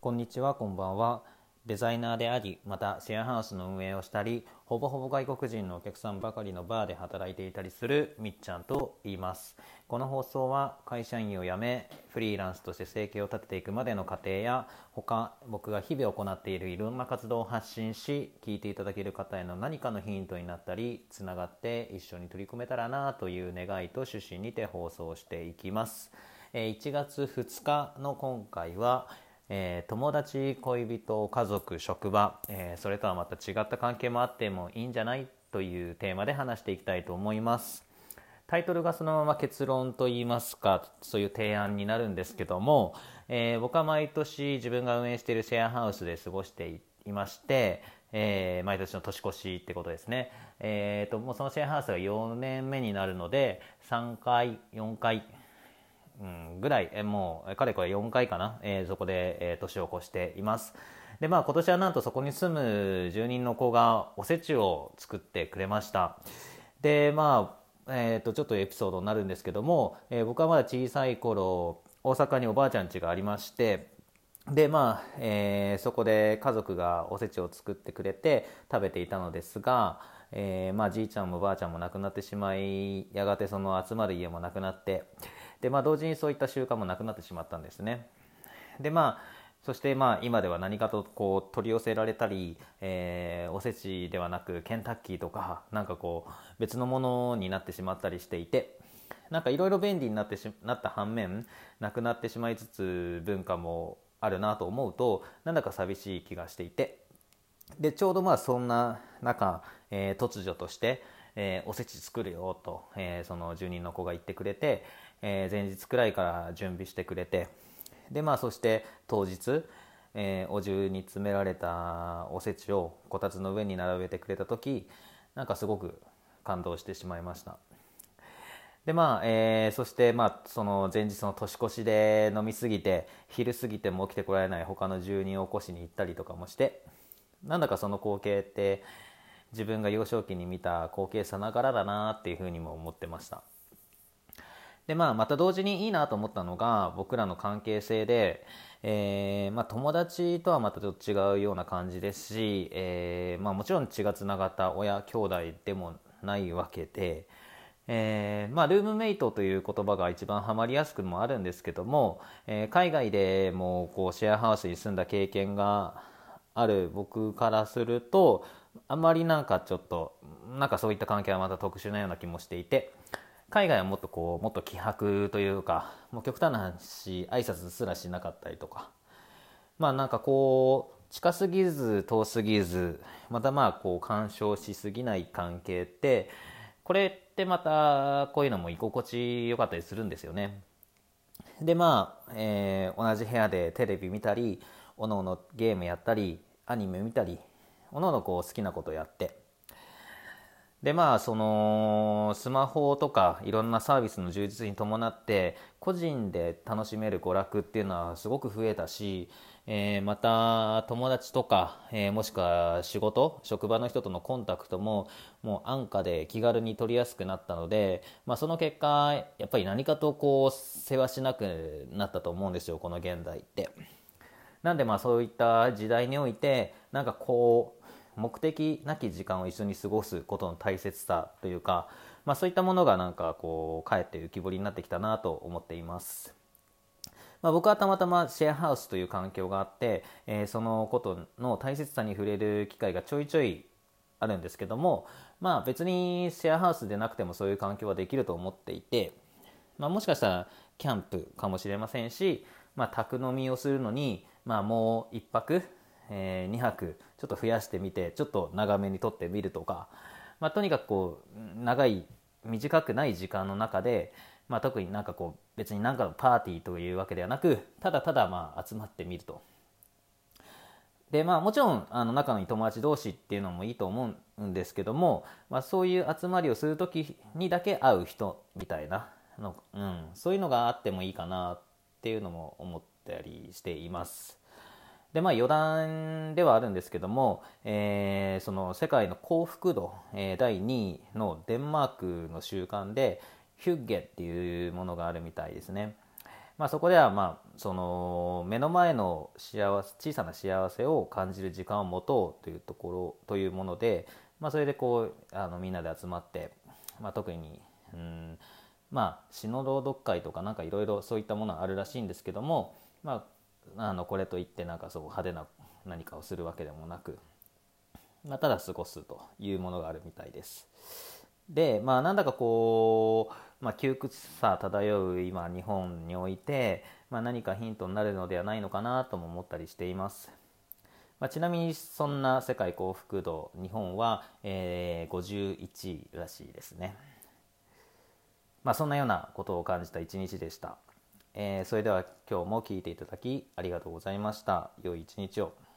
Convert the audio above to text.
こんにちは、こんばんは。デザイナーであり、またシェアハウスの運営をしたり、ほぼほぼ外国人のお客さんばかりのバーで働いていたりするみっちゃんと言います。この放送は会社員を辞め、フリーランスとして生計を立てていくまでの過程や、他、僕が日々行っているいろんな活動を発信し、聞いていただける方への何かのヒントになったり、つながって一緒に取り組めたらなという願いと趣旨にて放送していきます。1月2日の今回は、えー、友達恋人家族職場、えー、それとはまた違った関係もあってもいいんじゃないというテーマで話していきたいと思います。タイトルがそのまま結論といいますかそういう提案になるんですけども、えー、僕は毎年自分が運営しているシェアハウスで過ごしていまして、えー、毎年の年越しってことですね、えーと、ともうそのシェアハウスが4年目になるので3回4回うん、ぐらい、えもう、かれこれ4回かな、えー、そこで、えー、年を越しています。で、まあ今年はなんとそこに住む住人の子がおせちを作ってくれました。で、まあ、えっ、ー、と、ちょっとエピソードになるんですけども、え、僕はまだ小さい頃、大阪におばあちゃん家がありまして、でまあ、えー、そこで家族がおせちを作ってくれて食べていたのですが、えー、まあ、じいちゃんもばあちゃんも亡くなってしまいやがてその集まる家もなくなってで、まあ、同時にそういった習慣もなくなってしまったんですね。でまあそしてまあ今では何かとこう取り寄せられたり、えー、おせちではなくケンタッキーとかなんかこう別のものになってしまったりしていてなんかいろいろ便利になってしなった反面なくなってしまいつつ文化もあるなと思うとなんだか寂しい気がしていてでちょうどまあそんな中、えー、突如として、えー、おせち作るよと、えー、その住人の子が言ってくれて、えー、前日くらいから準備してくれてでまあそして当日、えー、お重に詰められたおせちをこたつの上に並べてくれた時なんかすごく感動してしまいました。でまあ、えー、そしてまあその前日の年越しで飲みすぎて昼過ぎても起きてこられない他の住人を起こしに行ったりとかもしてなんだかその光景って自分が幼少期に見た光景さながらだなっていうふうにも思ってました。でまあまた同時にいいなと思ったのが僕らの関係性で、えーまあ、友達とはまたちょっと違うような感じですし、えーまあ、もちろん血がつながった親兄弟でもないわけで、えーまあ、ルームメイトという言葉が一番ハマりやすくもあるんですけども、え、海外でもこうシェアハウスに住んだ経験がある僕からするとあまりなんかちょっとなんかそういった関係はまた特殊なような気もしていて。海外はもっとこうもっと希薄というかもう極端な話挨拶すらしなかったりとかまあなんかこう近すぎず遠すぎずまたまあこう干渉しすぎない関係ってこれってまたこういうのも居心地よかったりするんですよね。でまあ、えー、同じ部屋でテレビ見たりおのおのゲームやったりアニメ見たりおのおのこう好きなことやってでまあそのスマホとかいろんなサービスの充実に伴って個人で楽しめる娯楽っていうのはすごく増えたし、えー、また友達とか、えー、もしくは仕事職場の人とのコンタクトももう安価で気軽に取りやすくなったので、まあ、その結果やっぱり何かとこう世話しなくなったと思うんですよこの現代って。なんでまあそういった時代においてなんかこう目的なき時間を一緒に過ごすことの大切さというか、まあ、そういったものがなんかこうかえって浮き彫りになってきたなと思っています。まあ、僕はたまたまシェアハウスという環境があって、えー、そのことの大切さに触れる機会がちょいちょいあるんですけども、まあ、別にシェアハウスでなくてもそういう環境はできると思っていて、まあ、もしかしたらキャンプかもしれませんし、まあ、宅飲みをするのに、まあ、もう1泊えー、2泊ちょっと増やしてみてちょっと長めに撮ってみるとか、まあ、とにかくこう長い短くない時間の中で、まあ、特になんかこう別に何かのパーティーというわけではなくただただまあ集まってみると。でまあもちろんあの仲のいい友達同士っていうのもいいと思うんですけども、まあ、そういう集まりをする時にだけ会う人みたいなの、うん、そういうのがあってもいいかなっていうのも思ったりしています。でまあ余談ではあるんですけども、えー、その世界の幸福度、えー、第2位のデンマークの習慣でヒュッゲっていうものがあるみたいですね。まあ、そこではまあその目の前の幸せ小さな幸せを感じる時間を持とうというところというもので、まあ、それでこうあのみんなで集まって、まあ、特にうんまあ詩の朗読会とかなんかいろいろそういったものがあるらしいんですけども、まあ、あのこれといってなんかそう派手な何かをするわけでもなく、まあ、ただ過ごすというものがあるみたいです。でまあなんだかこう、まあ、窮屈さ漂う今日本において、まあ、何かヒントになるのではないのかなとも思ったりしています。まあ、ちなみにそんな世界幸福度日本は、えー、51位らしいですね。まあ、そんなようなことを感じた一日でした。えー、それでは今日も聴いていただきありがとうございました。良い一日を。